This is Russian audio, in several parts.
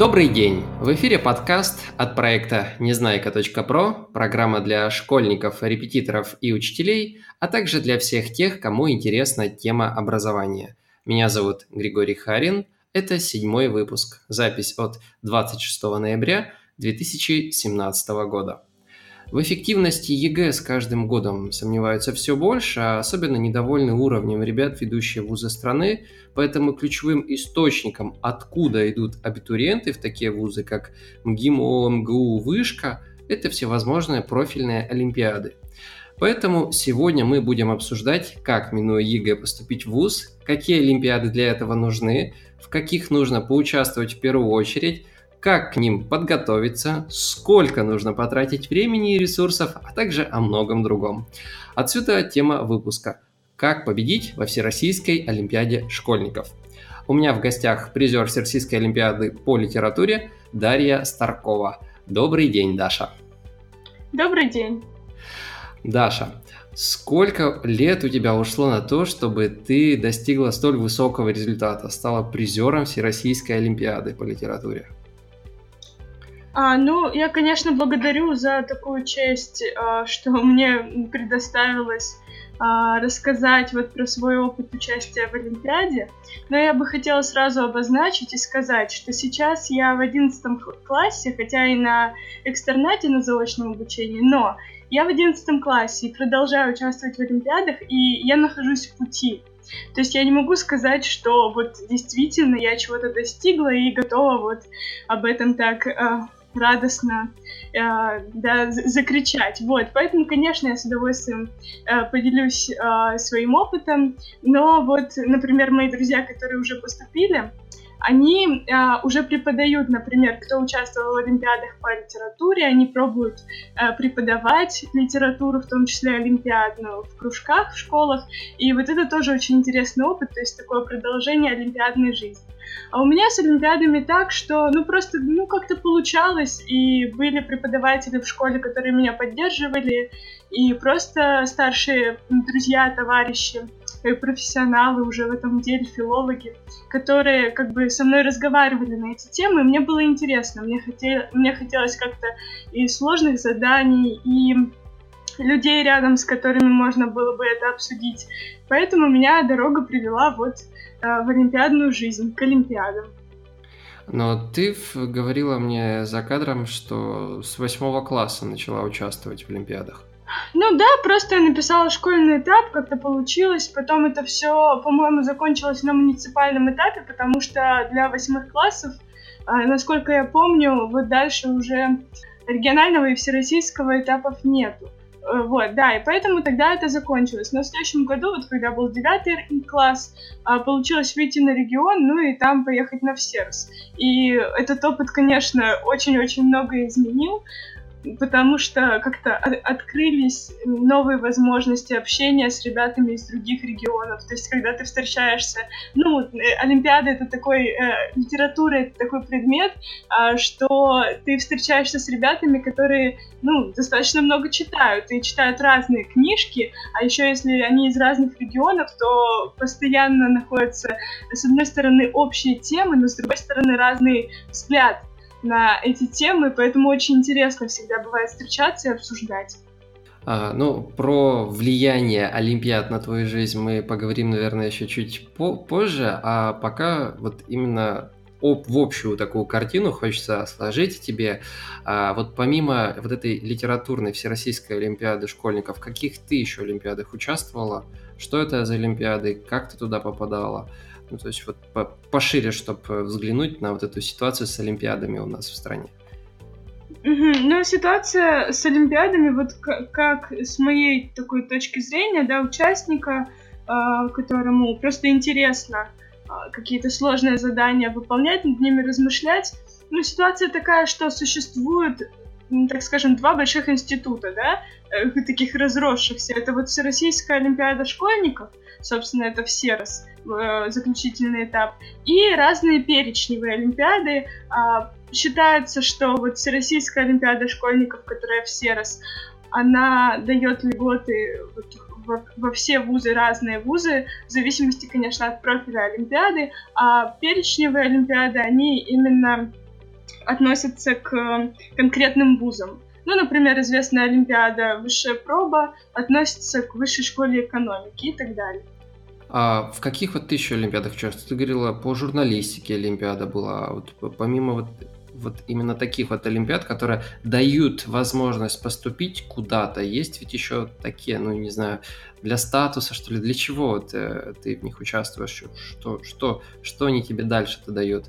Добрый день! В эфире подкаст от проекта Незнайка.про, программа для школьников, репетиторов и учителей, а также для всех тех, кому интересна тема образования. Меня зовут Григорий Харин, это седьмой выпуск, запись от 26 ноября 2017 года. В эффективности ЕГЭ с каждым годом сомневаются все больше, а особенно недовольны уровнем ребят, ведущие вузы страны, поэтому ключевым источником, откуда идут абитуриенты в такие вузы, как МГИМО, МГУ, Вышка, это всевозможные профильные олимпиады. Поэтому сегодня мы будем обсуждать, как, минуя ЕГЭ, поступить в ВУЗ, какие олимпиады для этого нужны, в каких нужно поучаствовать в первую очередь, как к ним подготовиться, сколько нужно потратить времени и ресурсов, а также о многом другом. Отсюда тема выпуска «Как победить во Всероссийской Олимпиаде школьников». У меня в гостях призер Всероссийской Олимпиады по литературе Дарья Старкова. Добрый день, Даша. Добрый день. Даша, сколько лет у тебя ушло на то, чтобы ты достигла столь высокого результата, стала призером Всероссийской Олимпиады по литературе? А, ну, я, конечно, благодарю за такую честь, а, что мне предоставилось а, рассказать вот про свой опыт участия в Олимпиаде. Но я бы хотела сразу обозначить и сказать, что сейчас я в 11 классе, хотя и на экстернате на заочном обучении, но я в 11 классе и продолжаю участвовать в Олимпиадах, и я нахожусь в пути. То есть я не могу сказать, что вот действительно я чего-то достигла и готова вот об этом так э, радостно э, да, закричать. Вот, поэтому, конечно, я с удовольствием э, поделюсь э, своим опытом, но вот, например, мои друзья, которые уже поступили, они э, уже преподают, например, кто участвовал в Олимпиадах по литературе, они пробуют э, преподавать литературу, в том числе олимпиадную, в кружках, в школах. И вот это тоже очень интересный опыт, то есть такое продолжение олимпиадной жизни. А у меня с олимпиадами так, что ну просто ну как-то получалось, и были преподаватели в школе, которые меня поддерживали, и просто старшие друзья, товарищи, профессионалы уже в этом деле, филологи, которые как бы со мной разговаривали на эти темы, мне было интересно, мне, хотел, мне хотелось как-то и сложных заданий, и людей рядом, с которыми можно было бы это обсудить. Поэтому меня дорога привела вот э, в олимпиадную жизнь, к олимпиадам. Но ты говорила мне за кадром, что с восьмого класса начала участвовать в Олимпиадах. Ну да, просто я написала школьный этап, как-то получилось. Потом это все, по-моему, закончилось на муниципальном этапе, потому что для восьмых классов, а, насколько я помню, вот дальше уже регионального и всероссийского этапов нету. Э, вот, да, и поэтому тогда это закончилось. Но в следующем году, вот когда был девятый класс, а, получилось выйти на регион, ну и там поехать на всерс. И этот опыт, конечно, очень-очень много изменил потому что как-то открылись новые возможности общения с ребятами из других регионов. То есть, когда ты встречаешься, ну, э, Олимпиада это такой, э, литература это такой предмет, э, что ты встречаешься с ребятами, которые, ну, достаточно много читают и читают разные книжки, а еще если они из разных регионов, то постоянно находятся, с одной стороны, общие темы, но с другой стороны, разный взгляд на эти темы, поэтому очень интересно всегда бывает встречаться и обсуждать. А, ну, про влияние Олимпиад на твою жизнь мы поговорим, наверное, еще чуть по позже, а пока вот именно об, в общую такую картину хочется сложить тебе. А, вот помимо вот этой литературной Всероссийской Олимпиады школьников, в каких ты еще Олимпиадах участвовала? Что это за Олимпиады? Как ты туда попадала? Ну, то есть вот пошире, чтобы взглянуть на вот эту ситуацию с Олимпиадами у нас в стране. Угу. Ну, ситуация с Олимпиадами, вот как, с моей такой точки зрения, да, участника, э, которому просто интересно э, какие-то сложные задания выполнять, над ними размышлять. Ну, ситуация такая, что существует так скажем, два больших института, да, э, таких разросшихся. Это вот Всероссийская Олимпиада школьников, собственно, это ВСЕРОС, э, заключительный этап, и разные перечневые Олимпиады. А, считается, что вот Всероссийская Олимпиада школьников, которая ВСЕРОС, она дает льготы вот во, во все вузы, разные вузы, в зависимости, конечно, от профиля Олимпиады, а перечневые Олимпиады, они именно относятся к конкретным вузам. Ну, например, известная Олимпиада «Высшая проба» относится к Высшей школе экономики и так далее. А в каких вот ты еще Олимпиадах участвовала? Ты говорила, по журналистике Олимпиада была. А вот помимо вот, вот именно таких вот Олимпиад, которые дают возможность поступить куда-то, есть ведь еще такие, ну, не знаю, для статуса, что ли, для чего ты, э, ты в них участвуешь? Что, что, что они тебе дальше-то дают?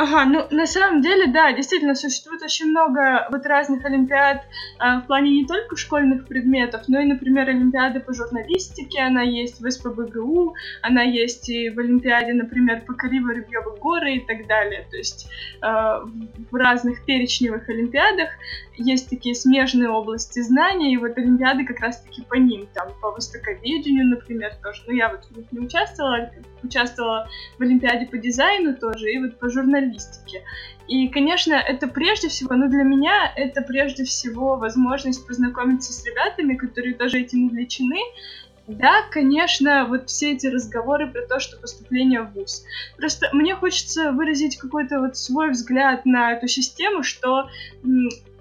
Ага, ну на самом деле, да, действительно существует очень много вот разных олимпиад э, в плане не только школьных предметов, но и, например, олимпиады по журналистике, она есть в СПБГУ, она есть и в олимпиаде, например, по Кариво-Рыбьевы горы и так далее. То есть э, в разных перечневых олимпиадах есть такие смежные области знаний, и вот олимпиады как раз-таки по ним, там, по востоковедению, например, тоже. Ну, я вот в них не участвовала, участвовала в олимпиаде по дизайну тоже, и вот по журналистике. И, конечно, это прежде всего, ну, для меня это прежде всего возможность познакомиться с ребятами, которые тоже этим увлечены, да, конечно, вот все эти разговоры про то, что поступление в ВУЗ. Просто мне хочется выразить какой-то вот свой взгляд на эту систему, что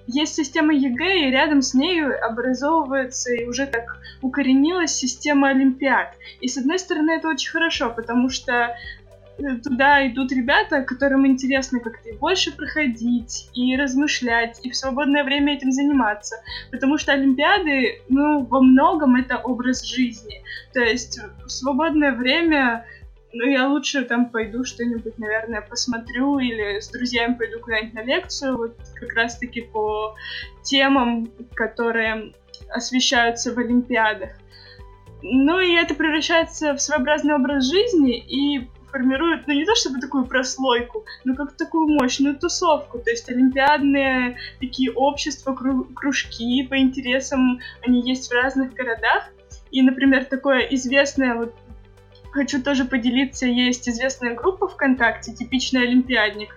есть система ЕГЭ, и рядом с ней образовывается и уже так укоренилась система Олимпиад. И с одной стороны это очень хорошо, потому что э, туда идут ребята, которым интересно как-то и больше проходить, и размышлять, и в свободное время этим заниматься. Потому что Олимпиады, ну, во многом это образ жизни. То есть в свободное время ну, я лучше там пойду что-нибудь, наверное, посмотрю или с друзьями пойду куда-нибудь на лекцию, вот как раз-таки по темам, которые освещаются в Олимпиадах. Ну и это превращается в своеобразный образ жизни и формирует, ну не то чтобы такую прослойку, но как такую мощную тусовку. То есть олимпиадные такие общества, кружки по интересам, они есть в разных городах. И, например, такое известное вот хочу тоже поделиться, есть известная группа ВКонтакте, типичный олимпиадник.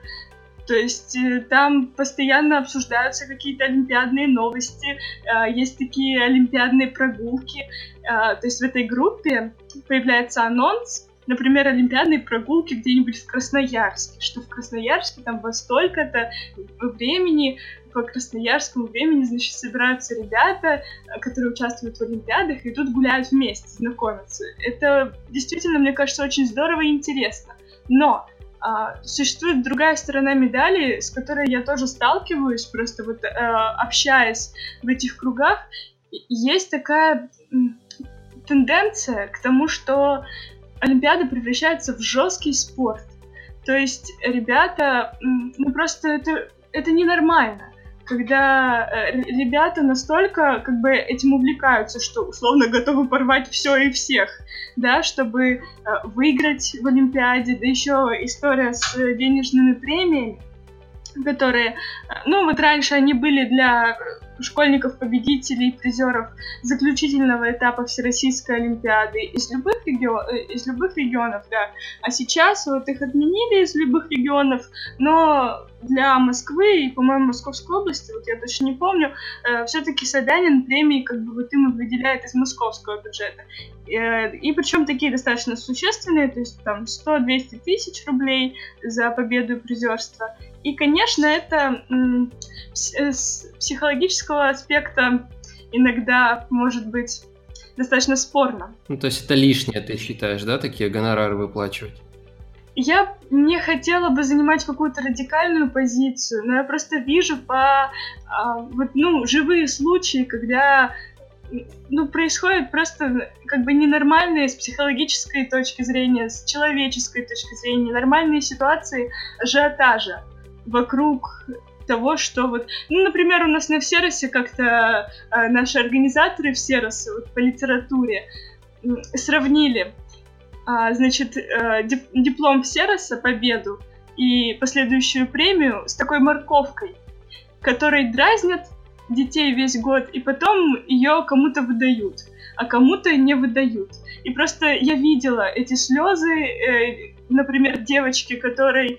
То есть э, там постоянно обсуждаются какие-то олимпиадные новости, э, есть такие олимпиадные прогулки. Э, то есть в этой группе появляется анонс, например, олимпиадные прогулки где-нибудь в Красноярске, что в Красноярске там во столько-то времени по красноярскому времени, значит, собираются ребята, которые участвуют в Олимпиадах, и тут гуляют вместе, знакомятся. Это действительно, мне кажется, очень здорово и интересно. Но а, существует другая сторона медали, с которой я тоже сталкиваюсь, просто вот а, общаясь в этих кругах. Есть такая тенденция к тому, что Олимпиада превращается в жесткий спорт. То есть ребята, ну просто это, это ненормально когда э, ребята настолько как бы этим увлекаются, что условно готовы порвать все и всех, да, чтобы э, выиграть в Олимпиаде, да еще история с денежными премиями, которые, э, ну вот раньше они были для школьников-победителей, призеров заключительного этапа Всероссийской Олимпиады из любых, регион, э, из любых регионов, да. А сейчас вот их отменили из любых регионов, но для Москвы и, по-моему, Московской области, вот я точно не помню, э, все-таки Собянин премии как бы вот им выделяет из московского бюджета. Э, и причем такие достаточно существенные, то есть там 100-200 тысяч рублей за победу и призерство. И, конечно, это с психологического аспекта иногда может быть достаточно спорно. Ну, то есть это лишнее, ты считаешь, да, такие гонорары выплачивать? Я не хотела бы занимать какую-то радикальную позицию, но я просто вижу по а, вот, ну, живые случаи, когда ну, происходит просто как бы ненормальные с психологической точки зрения, с человеческой точки зрения, нормальные ситуации ажиотажа вокруг того, что вот, ну, например, у нас на Всеросе как-то э, наши организаторы Всероса вот, по литературе сравнили, э, значит, э, дип диплом Всероса, победу и последующую премию с такой морковкой, которой дразнят детей весь год, и потом ее кому-то выдают, а кому-то не выдают. И просто я видела эти слезы, э, например, девочки, которой э,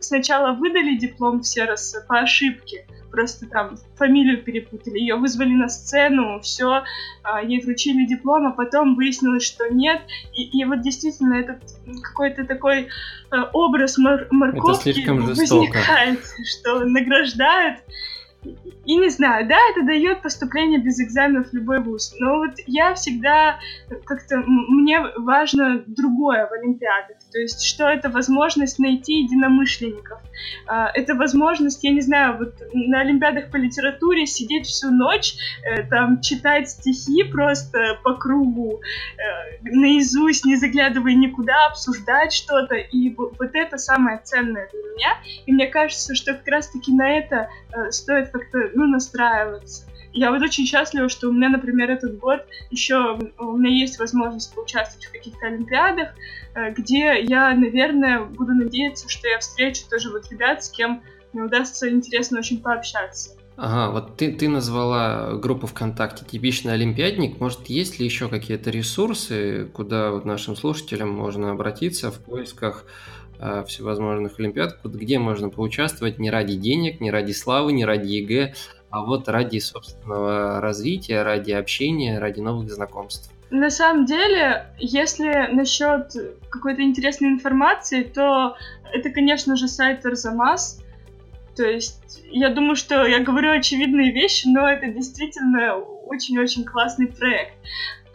сначала выдали диплом в Серос по ошибке, просто там фамилию перепутали, ее вызвали на сцену, все, а, ей вручили диплом, а потом выяснилось, что нет. И, и вот действительно этот какой-то такой э, образ мор морковки возникает, что награждают и не знаю, да, это дает поступление без экзаменов в любой вуз, но вот я всегда как-то, мне важно другое в Олимпиадах, то есть что это возможность найти единомышленников, а, это возможность, я не знаю, вот на Олимпиадах по литературе сидеть всю ночь, э, там читать стихи просто по кругу, э, наизусть, не заглядывая никуда, обсуждать что-то, и вот это самое ценное для меня, и мне кажется, что как раз-таки на это э, стоит как-то, ну, настраиваться. Я вот очень счастлива, что у меня, например, этот год еще у меня есть возможность поучаствовать в каких-то олимпиадах, э, где я, наверное, буду надеяться, что я встречу тоже вот ребят, с кем мне удастся интересно очень пообщаться. Ага, вот ты, ты назвала группу ВКонтакте «Типичный олимпиадник». Может, есть ли еще какие-то ресурсы, куда вот нашим слушателям можно обратиться в поисках Э, всевозможных олимпиад, где можно поучаствовать не ради денег, не ради славы, не ради ЕГЭ, а вот ради собственного развития, ради общения, ради новых знакомств. На самом деле, если насчет какой-то интересной информации, то это, конечно же, сайт Арзамас. То есть, я думаю, что я говорю очевидные вещи, но это действительно очень-очень классный проект.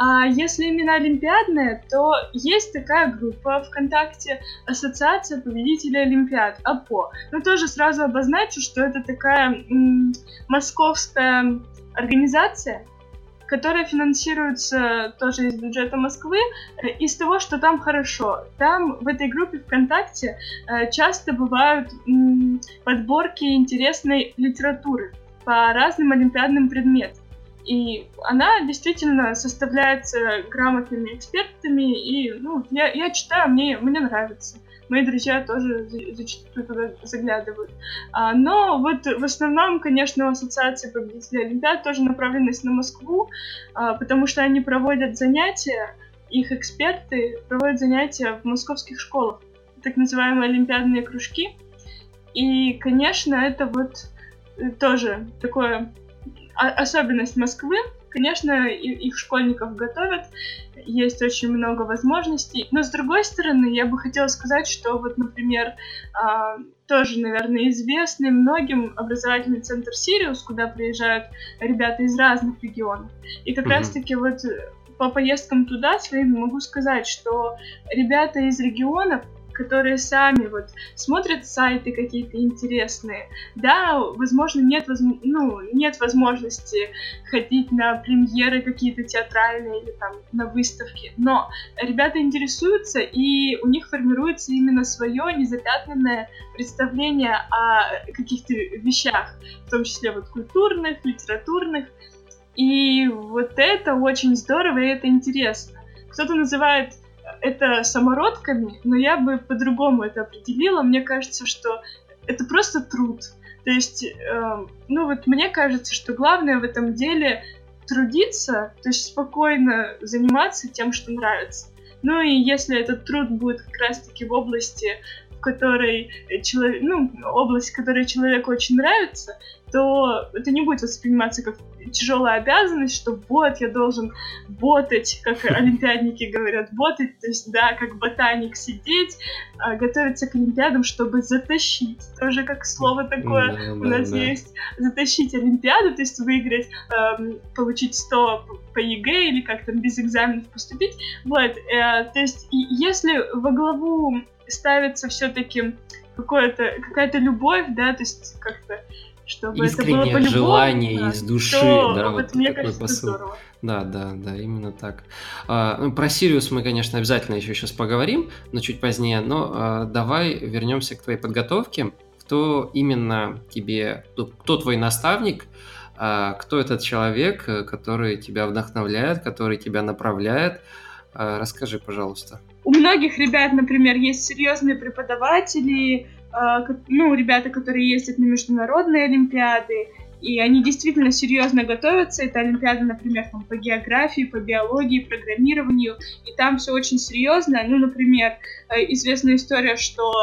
А если именно олимпиадная, то есть такая группа ВКонтакте Ассоциация победителей Олимпиад, АПО. Но тоже сразу обозначу, что это такая м- московская организация, которая финансируется тоже из бюджета Москвы, э, из того, что там хорошо. Там в этой группе ВКонтакте э, часто бывают подборки интересной литературы по разным олимпиадным предметам. И она действительно составляется грамотными экспертами, и ну, я, я читаю, мне, мне нравится. Мои друзья тоже зачастую туда заглядывают. А, но вот в основном, конечно, у Ассоциации победителей Олимпиад тоже направленность на Москву, а, потому что они проводят занятия, их эксперты проводят занятия в московских школах, так называемые олимпиадные кружки. И, конечно, это вот тоже такое особенность Москвы. Конечно, их школьников готовят, есть очень много возможностей. Но, с другой стороны, я бы хотела сказать, что вот, например, а, тоже, наверное, известный многим образовательный центр «Сириус», куда приезжают ребята из разных регионов. И как mm-hmm. раз-таки вот по поездкам туда своим могу сказать, что ребята из регионов которые сами вот смотрят сайты какие-то интересные. Да, возможно, нет, возможно, ну, нет возможности ходить на премьеры какие-то театральные или там на выставки, но ребята интересуются, и у них формируется именно свое незапятнанное представление о каких-то вещах, в том числе вот культурных, литературных, и вот это очень здорово, и это интересно. Кто-то называет это самородками, но я бы по-другому это определила. Мне кажется, что это просто труд. То есть, э, ну вот мне кажется, что главное в этом деле трудиться, то есть спокойно заниматься тем, что нравится. Ну и если этот труд будет как раз-таки в области, в которой человек, ну, область, которая человеку очень нравится, то это не будет восприниматься как тяжелая обязанность, что вот я должен ботать, как олимпиадники говорят, ботать, то есть, да, как ботаник сидеть, а, готовиться к олимпиадам, чтобы затащить. Тоже как слово такое да, у нас да. есть. Затащить олимпиаду, то есть выиграть, эм, получить 100 по ЕГЭ или как там без экзаменов поступить. Вот, э, то есть, если во главу ставится все-таки какая-то любовь, да, то есть как-то чтобы Искреннее это было желание да, из души, то, да, вот, вот мне такой кажется, посыл. Здорово. Да, да, да, именно так. А, ну, про Сириус мы, конечно, обязательно еще сейчас поговорим, но чуть позднее. Но а, давай вернемся к твоей подготовке. Кто именно тебе, кто твой наставник, а, кто этот человек, который тебя вдохновляет, который тебя направляет? А, расскажи, пожалуйста. У многих ребят, например, есть серьезные преподаватели, а, ну, ребята, которые ездят на международные олимпиады, и они действительно серьезно готовятся. Это Олимпиада, например, там, по географии, по биологии, программированию, и там все очень серьезно. Ну, например, э, известная история, что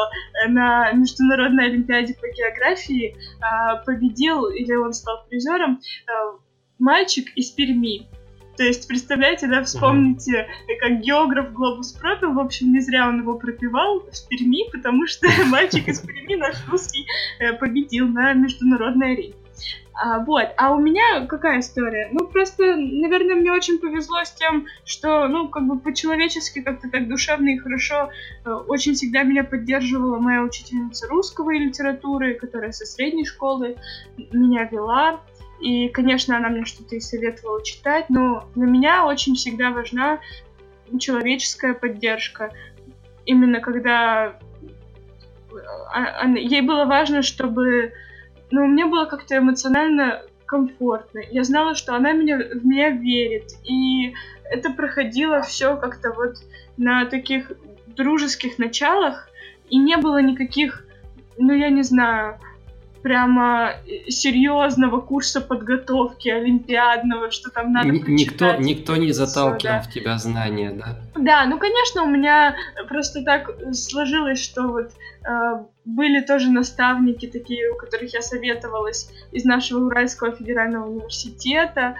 на Международной Олимпиаде по географии э, победил, или он стал призером, э, мальчик из Перми. То есть, представляете, да, вспомните, как географ глобус пропил, в общем, не зря он его пропивал в Перми, потому что мальчик из Перми наш русский победил на международной арене. А, вот. А у меня какая история? Ну, просто, наверное, мне очень повезло с тем, что, ну, как бы по-человечески, как-то так душевно и хорошо э, очень всегда меня поддерживала моя учительница русского и литературы, которая со средней школы меня вела. И, конечно, она мне что-то и советовала читать, но для меня очень всегда важна человеческая поддержка. Именно когда а, ей было важно, чтобы но мне было как-то эмоционально комфортно. Я знала, что она меня, в меня верит. И это проходило все как-то вот на таких дружеских началах. И не было никаких, ну я не знаю, прямо э, серьезного курса подготовки олимпиадного, что там надо Н- никто, никто не заталкивал да. в тебя знания, да? Да, ну конечно, у меня просто так сложилось, что вот э, были тоже наставники такие, у которых я советовалась из нашего Уральского федерального университета.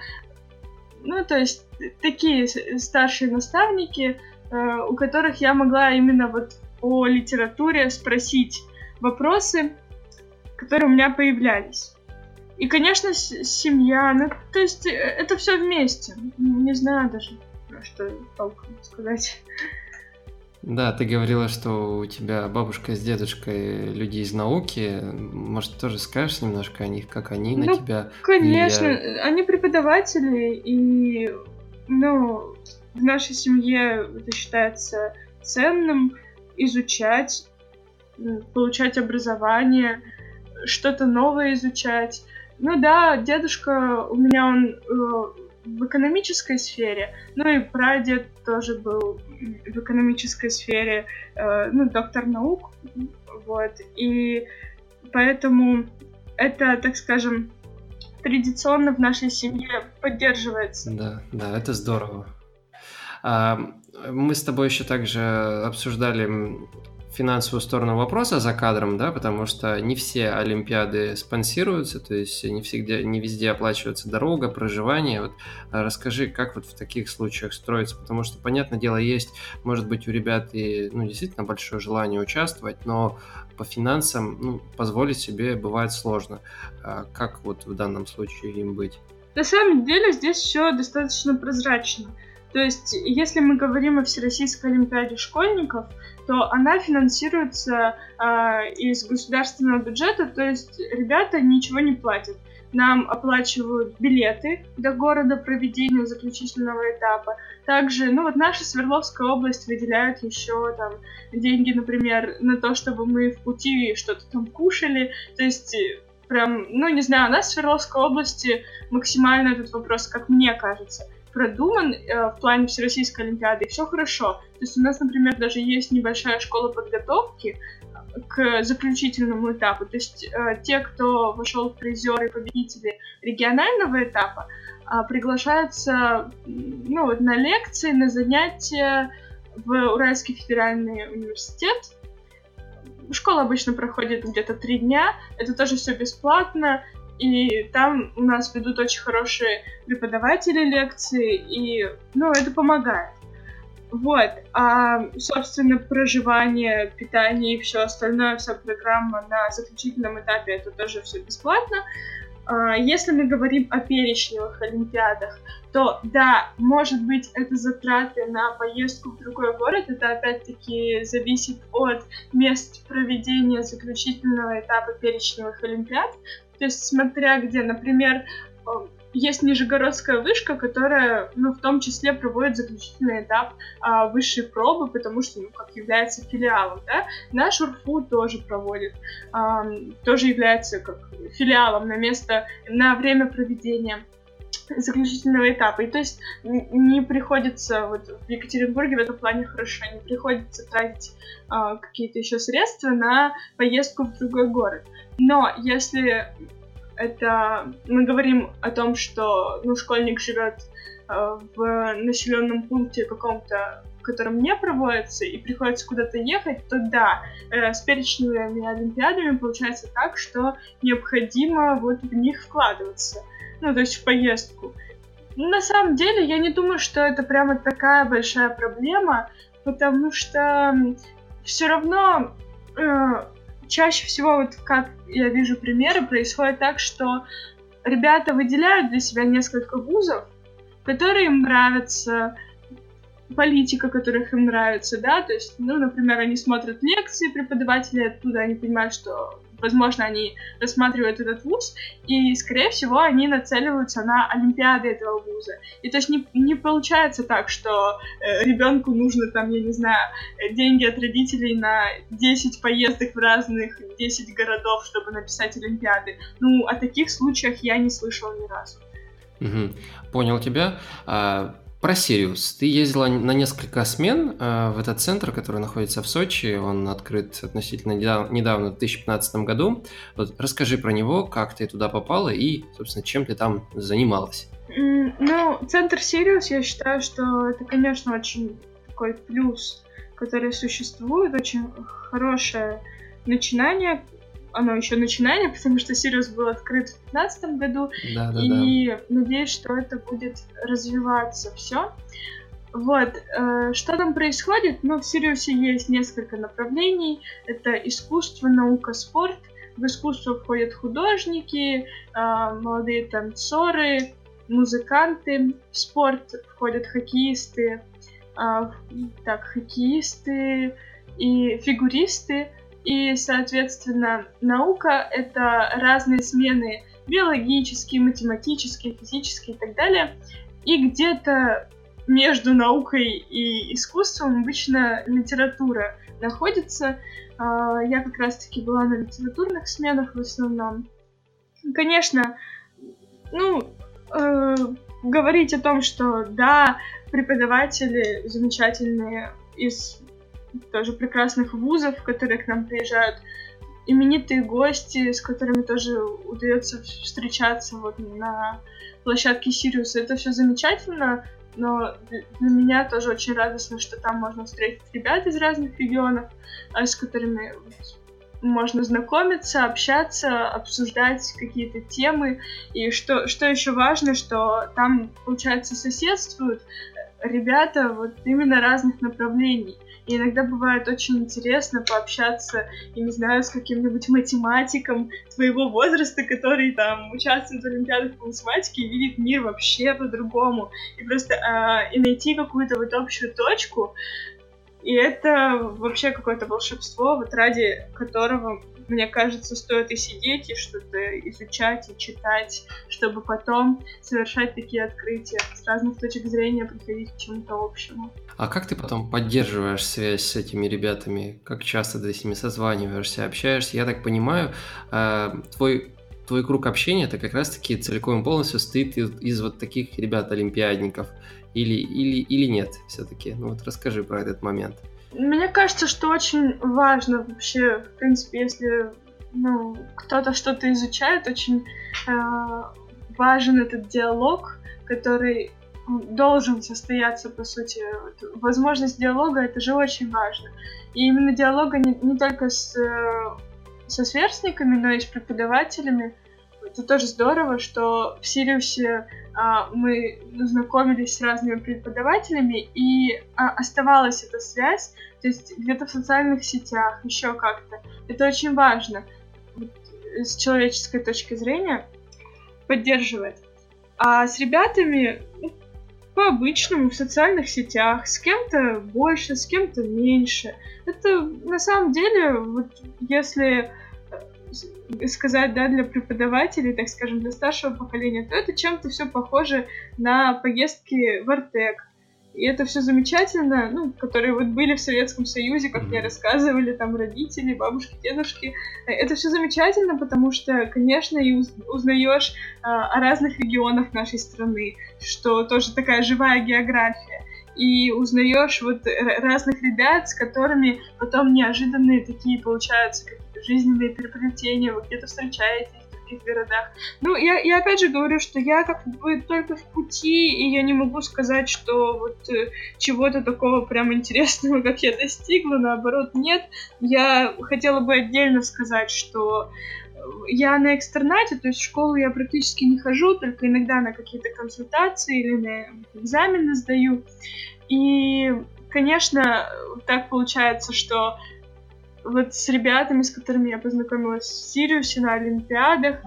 Ну, то есть такие старшие наставники, э, у которых я могла именно вот по литературе спросить вопросы, которые у меня появлялись. И, конечно, семья, ну, то есть э, это все вместе. Не знаю даже, что толком сказать. Да, ты говорила, что у тебя бабушка с дедушкой люди из науки. Может, тоже скажешь немножко о них, как они ну, на тебя Конечно, влияют? они преподаватели, и, ну, в нашей семье это считается ценным изучать, получать образование – что-то новое изучать. Ну да, дедушка у меня он э, в экономической сфере, ну и прадед тоже был в экономической сфере, э, ну, доктор наук, вот, и поэтому это, так скажем, традиционно в нашей семье поддерживается. Да, да, это здорово. А, мы с тобой еще также обсуждали финансовую сторону вопроса за кадром, да, потому что не все Олимпиады спонсируются, то есть не всегда, не везде оплачивается дорога, проживание. Вот а расскажи, как вот в таких случаях строится, потому что, понятное дело, есть, может быть, у ребят и, ну, действительно большое желание участвовать, но по финансам, ну, позволить себе бывает сложно. А как вот в данном случае им быть? На самом деле здесь все достаточно прозрачно. То есть, если мы говорим о Всероссийской Олимпиаде школьников, то она финансируется э, из государственного бюджета, то есть ребята ничего не платят. Нам оплачивают билеты до города проведения заключительного этапа. Также, ну вот наша Свердловская область выделяет еще там деньги, например, на то, чтобы мы в пути что-то там кушали. То есть прям, ну не знаю, у нас в Свердловской области максимально этот вопрос, как мне кажется, продуман э, в плане Всероссийской Олимпиады, и все хорошо. То есть у нас, например, даже есть небольшая школа подготовки э, к заключительному этапу. То есть э, те, кто вошел в призеры и победители регионального этапа, э, приглашаются ну, вот, на лекции, на занятия в Уральский федеральный университет. Школа обычно проходит где-то три дня, это тоже все бесплатно, и там у нас ведут очень хорошие преподаватели лекции, и, ну, это помогает. Вот, а, собственно, проживание, питание и все остальное, вся программа на заключительном этапе, это тоже все бесплатно. А, если мы говорим о перечневых олимпиадах, то да, может быть, это затраты на поездку в другой город, это опять-таки зависит от мест проведения заключительного этапа перечневых олимпиад, то есть, смотря где, например, э, есть Нижегородская вышка, которая, ну, в том числе проводит заключительный этап а, высшей пробы, потому что, ну, как является филиалом, да. Наш УРФУ тоже проводит, а, тоже является как филиалом на место, на время проведения заключительного этапа. И то есть не приходится, вот в Екатеринбурге в этом плане хорошо, не приходится тратить а, какие-то еще средства на поездку в другой город. Но если это мы говорим о том, что ну, школьник живет э, в населенном пункте каком-то, в котором не проводится, и приходится куда-то ехать, то да, э, с перечными олимпиадами получается так, что необходимо вот в них вкладываться, ну, то есть в поездку. На самом деле, я не думаю, что это прямо такая большая проблема, потому что все равно э, чаще всего, вот как я вижу примеры, происходит так, что ребята выделяют для себя несколько вузов, которые им нравятся, политика, которых им нравится, да, то есть, ну, например, они смотрят лекции преподавателей оттуда, они понимают, что возможно, они рассматривают этот вуз, и, скорее всего, они нацеливаются на олимпиады этого вуза. И то есть не, не получается так, что э, ребенку нужно там, я не знаю, деньги от родителей на 10 поездок в разных 10 городов, чтобы написать олимпиады. Ну, о таких случаях я не слышала ни разу. Угу. Понял тебя. А, про Сириус. Ты ездила на несколько смен э, в этот центр, который находится в Сочи. Он открыт относительно недавно, в 2015 году. Вот расскажи про него, как ты туда попала и, собственно, чем ты там занималась. Ну, центр Сириус, я считаю, что это, конечно, очень такой плюс, который существует, очень хорошее начинание, оно еще начинание, потому что Сириус был открыт в 2015 году, да, да, и да. надеюсь, что это будет развиваться все. Вот, э, что там происходит? Ну, в Сириусе есть несколько направлений. Это искусство, наука, спорт. В искусство входят художники, э, молодые танцоры, музыканты. В спорт входят хоккеисты, э, так, хоккеисты и фигуристы. И, соответственно, наука — это разные смены биологические, математические, физические и так далее. И где-то между наукой и искусством обычно литература находится. А, я как раз-таки была на литературных сменах в основном. Конечно, ну, э, говорить о том, что да, преподаватели замечательные из тоже прекрасных вузов, которые к нам приезжают, именитые гости, с которыми тоже удается встречаться вот на площадке Сириуса. Это все замечательно, но для меня тоже очень радостно, что там можно встретить ребят из разных регионов, а, с которыми можно знакомиться, общаться, обсуждать какие-то темы. И что, что еще важно, что там, получается, соседствуют ребята вот именно разных направлений. И иногда бывает очень интересно пообщаться, я не знаю, с каким-нибудь математиком твоего возраста, который там участвует в Олимпиадах по математике и видит мир вообще по-другому. И просто э, и найти какую-то вот общую точку, и это вообще какое-то волшебство, вот ради которого, мне кажется, стоит и сидеть, и что-то изучать, и читать, чтобы потом совершать такие открытия, с разных точек зрения приходить к чему-то общему. А как ты потом поддерживаешь связь с этими ребятами? Как часто ты с ними созваниваешься, общаешься? Я так понимаю, э, твой твой круг общения это как раз-таки целиком и полностью состоит из, из вот таких ребят-олимпиадников или, или, или нет все-таки? Ну вот расскажи про этот момент. Мне кажется, что очень важно вообще, в принципе, если ну, кто-то что-то изучает, очень э, важен этот диалог, который должен состояться, по сути. Возможность диалога — это же очень важно. И именно диалога не, не только с, э, со сверстниками, но и с преподавателями. Это тоже здорово, что в Сириусе а, мы знакомились с разными преподавателями, и а, оставалась эта связь, то есть где-то в социальных сетях, еще как-то. Это очень важно вот, с человеческой точки зрения поддерживает. А с ребятами ну, по-обычному в социальных сетях, с кем-то больше, с кем-то меньше. Это на самом деле, вот если сказать, да, для преподавателей, так скажем, для старшего поколения, то это чем-то все похоже на поездки в Артек. И это все замечательно, ну, которые вот были в Советском Союзе, как мне рассказывали там родители, бабушки, дедушки. Это все замечательно, потому что, конечно, и узнаешь а, о разных регионах нашей страны, что тоже такая живая география и узнаешь вот разных ребят, с которыми потом неожиданные такие получаются жизненные переплетения, вы где-то встречаетесь, нескольких городах. Ну, я, я опять же говорю, что я как бы только в пути, и я не могу сказать, что вот э, чего-то такого прям интересного, как я достигла, наоборот, нет. Я хотела бы отдельно сказать, что я на экстернате, то есть в школу я практически не хожу, только иногда на какие-то консультации или на экзамены сдаю. И, конечно, так получается, что вот с ребятами, с которыми я познакомилась в Сириусе на Олимпиадах,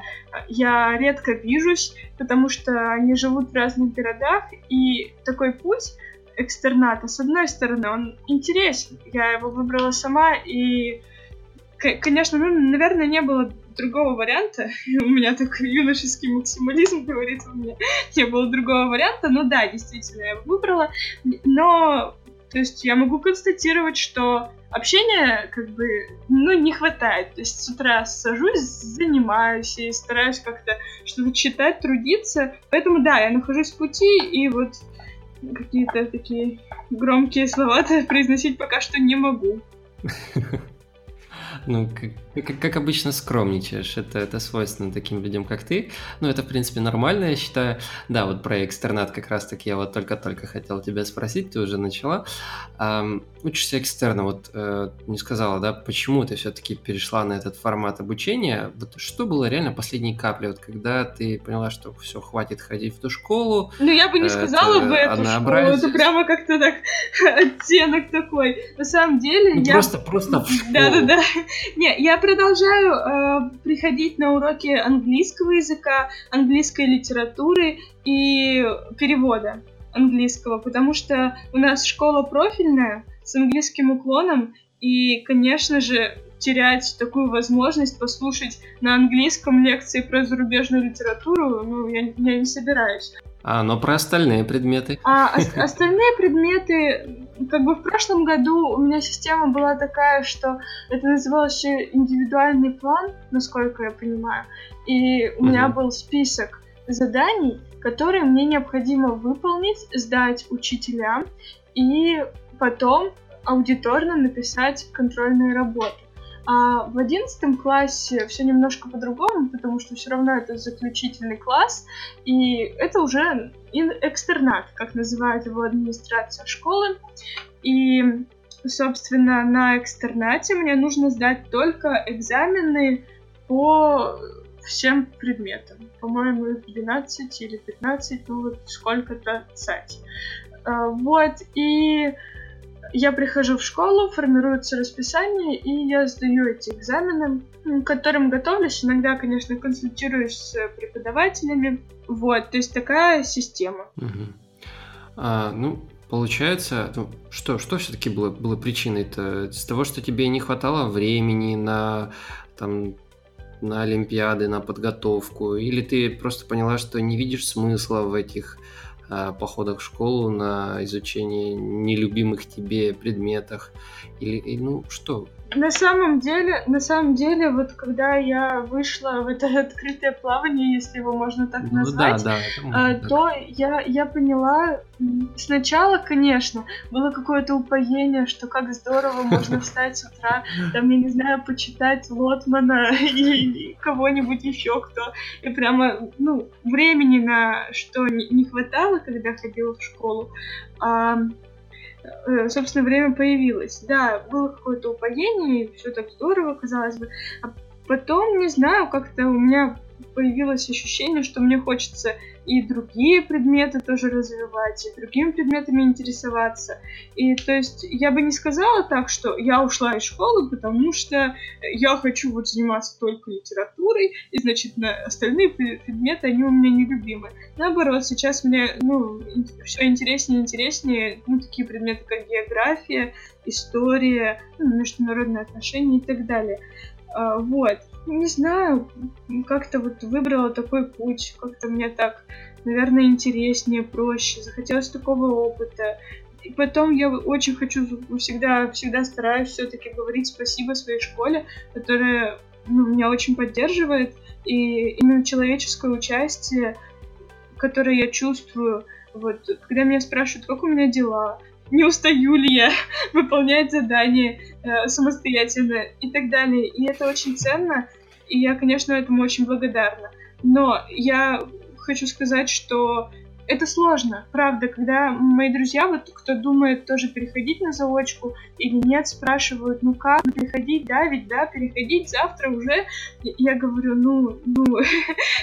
я редко вижусь, потому что они живут в разных городах, и такой путь экстерната, с одной стороны, он интересен. Я его выбрала сама, и, конечно, ну, наверное, не было другого варианта. У меня такой юношеский максимализм говорит у меня. Не было другого варианта. но да, действительно, я его выбрала. Но, то есть, я могу констатировать, что общения как бы, ну, не хватает. То есть с утра сажусь, занимаюсь и стараюсь как-то что-то читать, трудиться. Поэтому, да, я нахожусь в пути, и вот какие-то такие громкие слова-то произносить пока что не могу. Ну, как, как, как обычно, скромничаешь. Это, это свойственно таким людям, как ты. Ну, это, в принципе, нормально, я считаю. Да, вот про экстернат как раз-таки я вот только-только хотел тебя спросить, ты уже начала. Эм, учишься экстерна, вот э, не сказала, да, почему ты все-таки перешла на этот формат обучения? Вот что было реально последней каплей, вот когда ты поняла, что все, хватит ходить в ту школу? Ну, я бы не сказала это бы эту школу, это прямо как-то так оттенок такой. На самом деле, ну, я... Просто, просто в школу. Да-да-да. Не, я продолжаю э, приходить на уроки английского языка, английской литературы и перевода английского, потому что у нас школа профильная с английским уклоном, и, конечно же, терять такую возможность послушать на английском лекции про зарубежную литературу, ну, я, я не собираюсь. А, но про остальные предметы? А остальные предметы, как бы в прошлом году у меня система была такая, что это называлось индивидуальный план, насколько я понимаю, и у меня был список заданий, которые мне необходимо выполнить, сдать учителям и потом аудиторно написать контрольные работы. А в одиннадцатом классе все немножко по-другому, потому что все равно это заключительный класс, и это уже экстернат, как называет его администрация школы. И, собственно, на экстернате мне нужно сдать только экзамены по всем предметам. По-моему, их 12 или 15, ну вот сколько-то цать. А, вот, и я прихожу в школу, формируется расписание, и я сдаю эти экзамены, к которым готовлюсь. Иногда, конечно, консультируюсь с преподавателями. Вот, то есть такая система. Угу. А, ну, получается, ну, что, что все-таки было, было причиной-то? Из того, что тебе не хватало времени на там на Олимпиады, на подготовку? Или ты просто поняла, что не видишь смысла в этих походах в школу, на изучение нелюбимых тебе предметах? Или, ну, что? На самом деле, на самом деле, вот когда я вышла в это открытое плавание, если его можно так ну, назвать, да, да, то так. я, я поняла, сначала, конечно, было какое-то упоение, что как здорово можно встать с утра, там, я не знаю, почитать Лотмана или кого-нибудь еще кто. И прямо, ну, времени на что не хватало, когда ходила в школу. А, Э, собственно, время появилось. Да, было какое-то упоение, все так здорово, казалось бы. А потом, не знаю, как-то у меня появилось ощущение, что мне хочется и другие предметы тоже развивать, и другими предметами интересоваться. И то есть я бы не сказала так, что я ушла из школы, потому что я хочу вот заниматься только литературой, и значит на остальные предметы, они у меня нелюбимы. Наоборот, сейчас мне, ну, все интереснее и интереснее, ну, такие предметы, как география, история, ну, международные отношения и так далее. А, вот не знаю, как-то вот выбрала такой путь, как-то мне так, наверное, интереснее, проще, захотелось такого опыта. И потом я очень хочу, всегда, всегда стараюсь все-таки говорить спасибо своей школе, которая ну, меня очень поддерживает, и именно человеческое участие, которое я чувствую, вот, когда меня спрашивают, как у меня дела, не устаю ли я выполнять задания э, самостоятельно и так далее. И это очень ценно. и я, конечно, этому очень благодарна. Но я хочу сказать, что это сложно, правда, когда мои друзья, вот кто думает тоже переходить на заочку или нет, спрашивают, ну как, переходить, да, ведь да, переходить завтра уже, я говорю, ну, ну,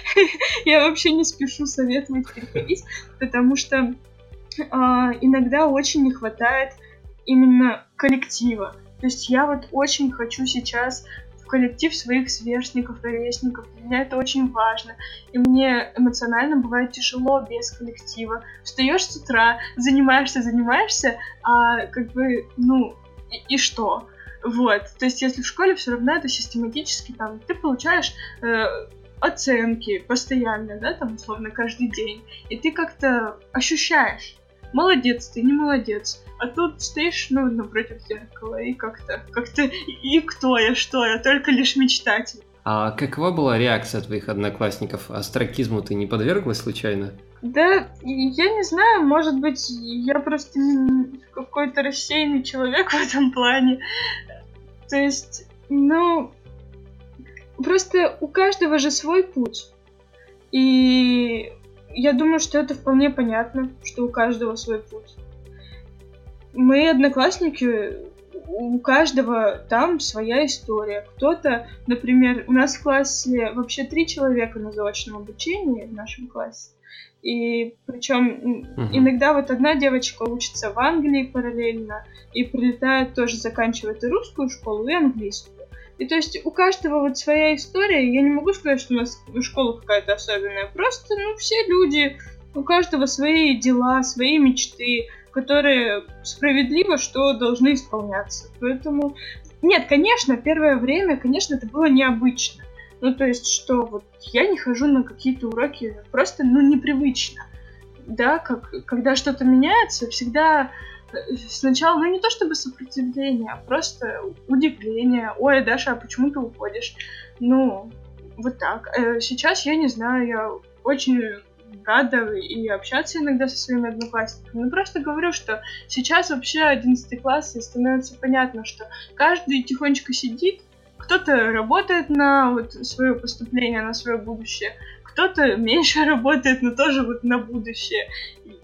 я вообще не спешу советовать переходить, потому что иногда очень не хватает именно коллектива. То есть я вот очень хочу сейчас коллектив своих сверстников, ровесников. Для меня это очень важно. И мне эмоционально бывает тяжело без коллектива. Встаешь с утра, занимаешься, занимаешься, а как бы, ну, и, и что? Вот. То есть, если в школе все равно это систематически, там, ты получаешь э, оценки постоянно, да, там, условно, каждый день, и ты как-то ощущаешь, молодец ты, не молодец. А тут стоишь, ну, напротив зеркала, и как-то, как-то, и кто я, что я, только лишь мечтатель. А какова была реакция твоих одноклассников? Астракизму ты не подверглась случайно? Да, я не знаю, может быть, я просто какой-то рассеянный человек в этом плане. То есть, ну, просто у каждого же свой путь. И я думаю, что это вполне понятно, что у каждого свой путь. Мои одноклассники, у каждого там своя история. Кто-то, например, у нас в классе вообще три человека на заочном обучении в нашем классе. И причем угу. иногда вот одна девочка учится в Англии параллельно и прилетает тоже заканчивает и русскую школу, и английскую. И то есть у каждого вот своя история. Я не могу сказать, что у нас школа какая-то особенная. Просто, ну, все люди, у каждого свои дела, свои мечты, которые справедливо, что должны исполняться. Поэтому, нет, конечно, первое время, конечно, это было необычно. Ну, то есть, что вот я не хожу на какие-то уроки, просто, ну, непривычно. Да, как, когда что-то меняется, всегда сначала, ну не то чтобы сопротивление, а просто удивление. Ой, Даша, а почему ты уходишь? Ну, вот так. Э, сейчас я не знаю, я очень рада и общаться иногда со своими одноклассниками. Ну, просто говорю, что сейчас вообще 11 класс, и становится понятно, что каждый тихонечко сидит, кто-то работает на вот свое поступление, на свое будущее, кто-то меньше работает, но тоже вот на будущее.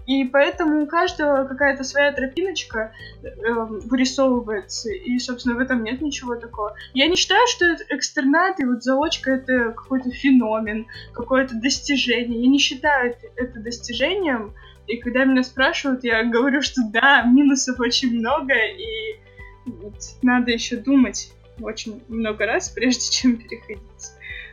И поэтому у каждого какая-то своя тропиночка э, вырисовывается, и, собственно, в этом нет ничего такого. Я не считаю, что экстернат и вот заочка это какой-то феномен, какое-то достижение. Я не считаю это достижением, и когда меня спрашивают, я говорю, что да, минусов очень много, и вот, надо еще думать очень много раз, прежде чем переходить.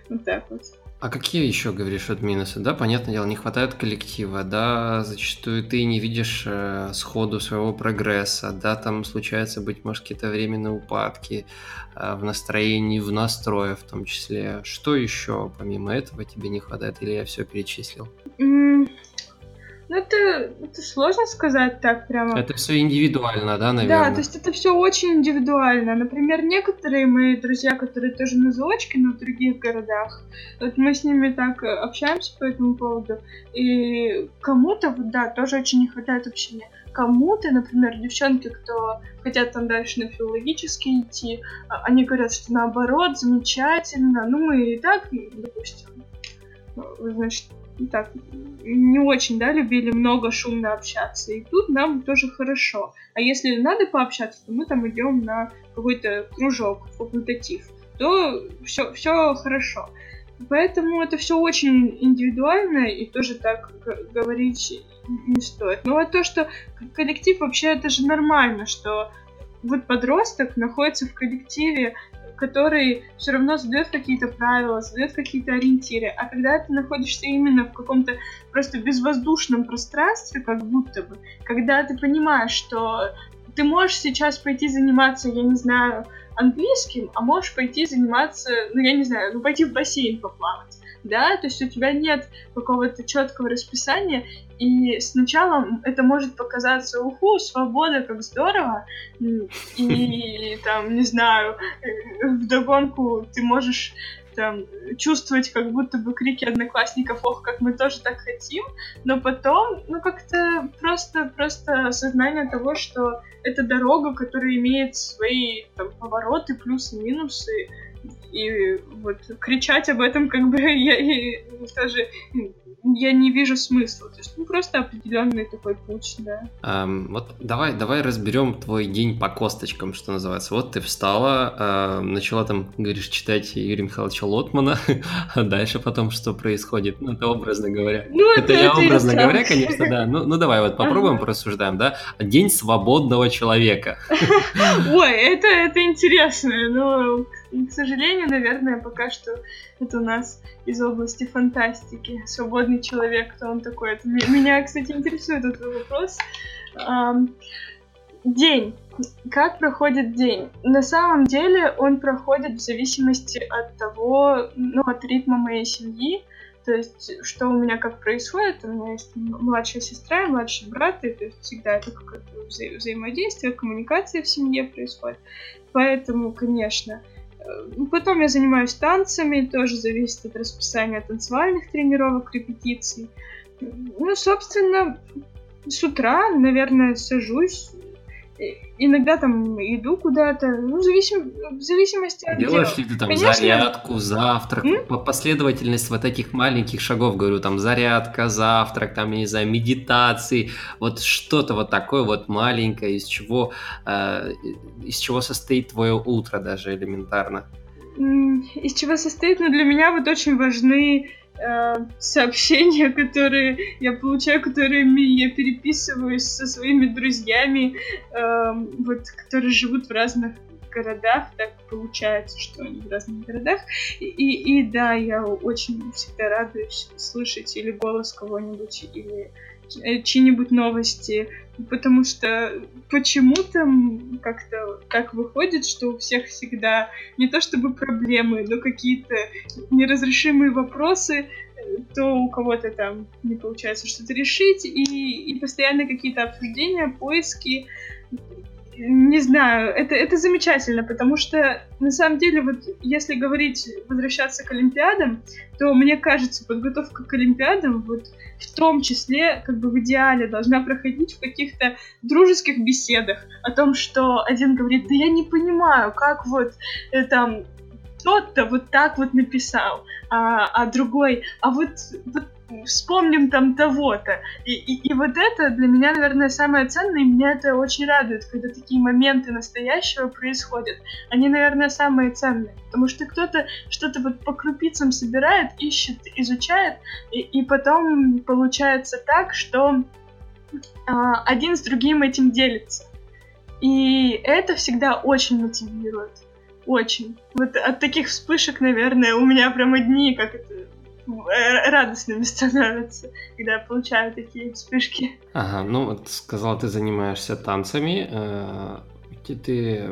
Вот так вот. А какие еще, говоришь, вот минусы? Да, понятное дело, не хватает коллектива, да, зачастую ты не видишь э, сходу своего прогресса, да, там случается, быть может, какие-то временные упадки э, в настроении, в настрое в том числе. Что еще помимо этого тебе не хватает, или я все перечислил? Ну, это, это сложно сказать так прямо. Это все индивидуально, да, наверное? Да, то есть это все очень индивидуально. Например, некоторые мои друзья, которые тоже на заочке, но в других городах, вот мы с ними так э, общаемся по этому поводу, и кому-то, вот, да, тоже очень не хватает общения. Кому-то, например, девчонки, кто хотят там дальше на филологический идти, а, они говорят, что наоборот, замечательно, ну мы и так, допустим, значит, так, не очень, да, любили много шумно общаться. И тут нам тоже хорошо. А если надо пообщаться, то мы там идем на какой-то кружок, факультатив, то все, хорошо. Поэтому это все очень индивидуально, и тоже так говорить не стоит. Но вот то, что коллектив вообще это же нормально, что вот подросток находится в коллективе который все равно задает какие-то правила, задает какие-то ориентиры. А когда ты находишься именно в каком-то просто безвоздушном пространстве, как будто бы, когда ты понимаешь, что ты можешь сейчас пойти заниматься, я не знаю, английским, а можешь пойти заниматься, ну я не знаю, ну пойти в бассейн поплавать да, то есть у тебя нет какого-то четкого расписания, и сначала это может показаться, уху, свобода, как здорово, и там, не знаю, э, вдогонку ты можешь там чувствовать как будто бы крики одноклассников, ох, как мы тоже так хотим, но потом, ну, как-то просто, просто осознание того, что это дорога, которая имеет свои там повороты, плюсы, минусы, И вот кричать об этом как бы я, я тоже я не вижу смысла. То есть, ну, просто определенный такой путь, да. Um, вот давай, давай разберем твой день по косточкам, что называется. Вот ты встала, uh, начала там, говоришь, читать Юрия Михайловича Лотмана, а дальше потом что происходит? Ну, это образно говоря. Ну, это, это я это образно говоря, конечно, да. Ну, ну давай вот попробуем, ага. порассуждаем, да? День свободного человека. Ой, это, это интересно, но к сожалению, наверное, пока что это у нас из области фантастики. Свободный человек, кто он такой? Это, меня, кстати, интересует этот вопрос. День. Как проходит день? На самом деле он проходит в зависимости от того, ну, от ритма моей семьи. То есть, что у меня как происходит, у меня есть младшая сестра и младший брат, и то есть всегда это какое-то вза- взаимодействие, коммуникация в семье происходит. Поэтому, конечно, потом я занимаюсь танцами, тоже зависит от расписания танцевальных тренировок, репетиций. Ну, собственно, с утра, наверное, сажусь, иногда там иду куда-то, ну, зависим, в зависимости от Делаешь дела. ли ты там Конечно... зарядку, завтрак, М? последовательность вот этих маленьких шагов, говорю, там зарядка, завтрак, там, я не знаю, медитации, вот что-то вот такое вот маленькое, из чего, э, из чего состоит твое утро даже элементарно? Из чего состоит? Ну, для меня вот очень важны э, сообщения, которые я получаю, которыми я переписываюсь со своими друзьями, э, вот, которые живут в разных городах, так получается, что они в разных городах. И, и, и да, я очень всегда радуюсь слышать или голос кого-нибудь, или Э, чьи-нибудь новости, потому что почему-то как-то так выходит, что у всех всегда не то чтобы проблемы, но какие-то неразрешимые вопросы, э, то у кого-то там не получается что-то решить, и, и постоянно какие-то обсуждения, поиски, не знаю, это, это замечательно, потому что на самом деле, вот если говорить, возвращаться к Олимпиадам, то мне кажется, подготовка к Олимпиадам вот в том числе, как бы в идеале, должна проходить в каких-то дружеских беседах о том, что один говорит, да я не понимаю, как вот э, там тот-то вот так вот написал, а, а другой, а вот, вот вспомним там того-то. И, и, и вот это для меня, наверное, самое ценное, и меня это очень радует, когда такие моменты настоящего происходят. Они, наверное, самые ценные, потому что кто-то что-то вот по крупицам собирает, ищет, изучает, и, и потом получается так, что а, один с другим этим делится. И это всегда очень мотивирует. Очень. Вот от таких вспышек, наверное, у меня прямо дни, как это радостными становятся, когда я получаю такие вспышки. Ага, ну вот сказал, ты занимаешься танцами, э, ты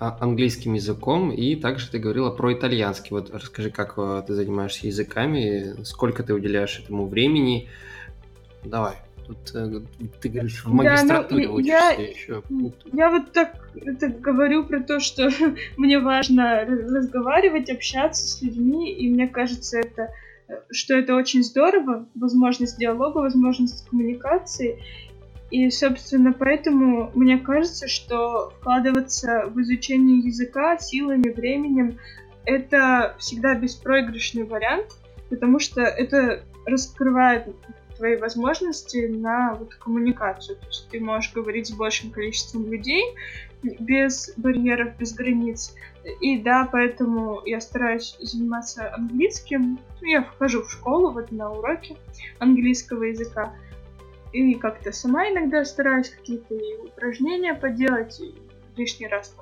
а, английским языком, и также ты говорила про итальянский. Вот расскажи, как э, ты занимаешься языками, сколько ты уделяешь этому времени. Давай. Тут ты говоришь, в магистратуре да, ну, учишься я, еще. Я вот так это говорю про то, что мне важно разговаривать, общаться с людьми, и мне кажется, это что это очень здорово, возможность диалога, возможность коммуникации. И, собственно, поэтому мне кажется, что вкладываться в изучение языка силами, временем — это всегда беспроигрышный вариант, потому что это раскрывает твои возможности на вот коммуникацию. То есть ты можешь говорить с большим количеством людей без барьеров, без границ. И да, поэтому я стараюсь заниматься английским. Я вхожу в школу вот на уроки английского языка. И как-то сама иногда стараюсь какие-то упражнения поделать, лишний раз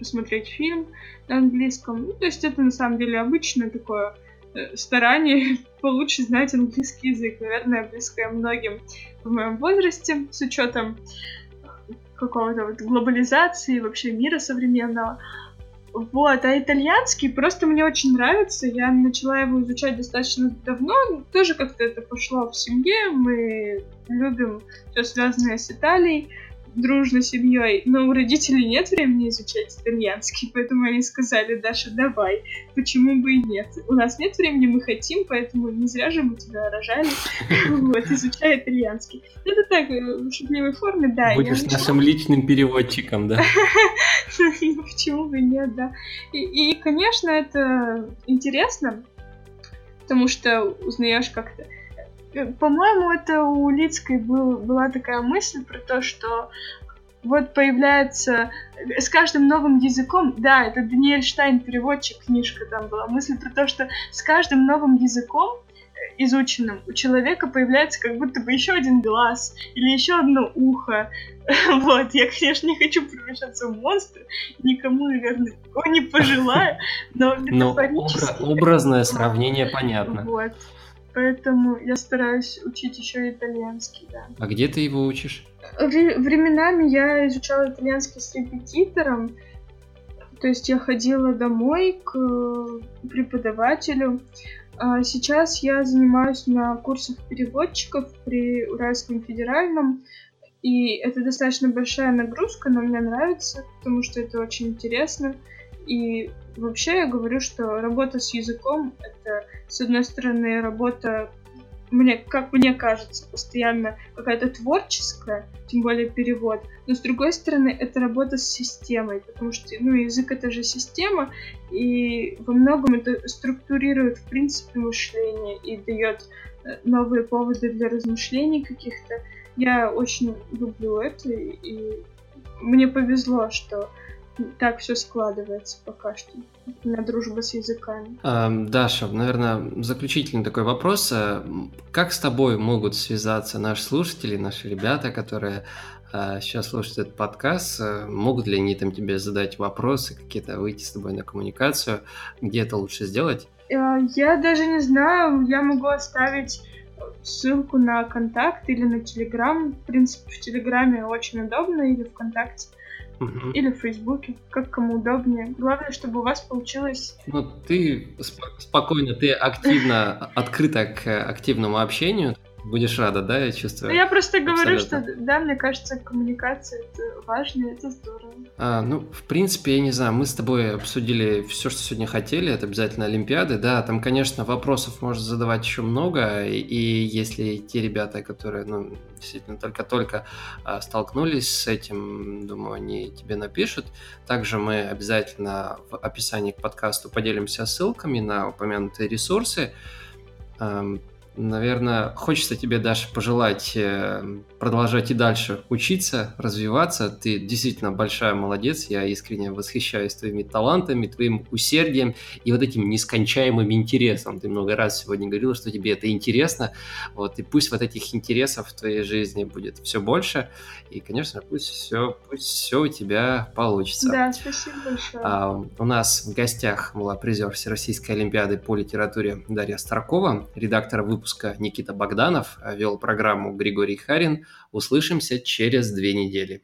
посмотреть фильм на английском. Ну, то есть это на самом деле обычное такое старание получше знать английский язык. Наверное, близкое многим в моем возрасте, с учетом какого-то вот глобализации, вообще мира современного. Вот, а итальянский просто мне очень нравится. Я начала его изучать достаточно давно. Тоже как-то это пошло в семье. Мы любим все связанное с Италией. Дружно семьей, но у родителей нет времени изучать итальянский, поэтому они сказали, Даша, давай, почему бы и нет. У нас нет времени, мы хотим, поэтому не зря же мы тебя рожали. Вот, изучай итальянский. Это так, э, в шутливой форме, да. Будешь нашим личным переводчиком, да? Почему бы нет, да. И, конечно, это интересно, потому что узнаешь как-то по-моему, это у Лицкой был, была такая мысль про то, что вот появляется с каждым новым языком, да, это Даниэль Штайн, переводчик, книжка там была, мысль про то, что с каждым новым языком э, изученным у человека появляется как будто бы еще один глаз или еще одно ухо. Вот, я, конечно, не хочу превращаться в монстра, никому, наверное, такого не пожелаю, но. Но образное сравнение понятно. Вот. Поэтому я стараюсь учить еще итальянский, да. А где ты его учишь? Временами я изучала итальянский с репетитором. То есть я ходила домой к преподавателю. А сейчас я занимаюсь на курсах переводчиков при Уральском федеральном. И это достаточно большая нагрузка, но мне нравится, потому что это очень интересно. И вообще я говорю, что работа с языком — это, с одной стороны, работа, мне, как мне кажется, постоянно какая-то творческая, тем более перевод, но с другой стороны, это работа с системой, потому что, ну, язык — это же система, и во многом это структурирует, в принципе, мышление и дает э, новые поводы для размышлений каких-то. Я очень люблю это, и мне повезло, что так все складывается пока что. на дружба с языками. Даша, наверное, заключительный такой вопрос. Э, как с тобой могут связаться наши слушатели, наши ребята, которые э, сейчас слушают этот подкаст? Э, могут ли они там тебе задать вопросы, какие-то выйти с тобой на коммуникацию? Где это лучше сделать? Я даже не знаю. Я могу оставить ссылку на контакт или на Телеграм. В принципе, в Телеграме очень удобно, или ВКонтакте угу. или в Фейсбуке, как кому удобнее. Главное, чтобы у вас получилось... Ну, ты сп- спокойно, ты активно, открыта к активному общению, Будешь рада, да, я чувствую? Ну, я просто говорю, что, да, мне кажется, коммуникация это важно, это здорово. А, ну, в принципе, я не знаю, мы с тобой обсудили все, что сегодня хотели, это обязательно Олимпиады, да, там, конечно, вопросов можно задавать еще много, и, и если те ребята, которые, ну, действительно только-только а, столкнулись с этим, думаю, они тебе напишут. Также мы обязательно в описании к подкасту поделимся ссылками на упомянутые ресурсы. Наверное, хочется тебе, Даша, пожелать э, продолжать и дальше учиться, развиваться. Ты действительно большая молодец. Я искренне восхищаюсь твоими талантами, твоим усердием и вот этим нескончаемым интересом. Ты много раз сегодня говорила, что тебе это интересно. Вот, и пусть вот этих интересов в твоей жизни будет все больше. И, конечно, пусть все, пусть все у тебя получится. Да, спасибо большое. А, у нас в гостях была призер Всероссийской Олимпиады по литературе Дарья Старкова, редактор выпуска выпуска Никита Богданов, вел программу Григорий Харин. Услышимся через две недели.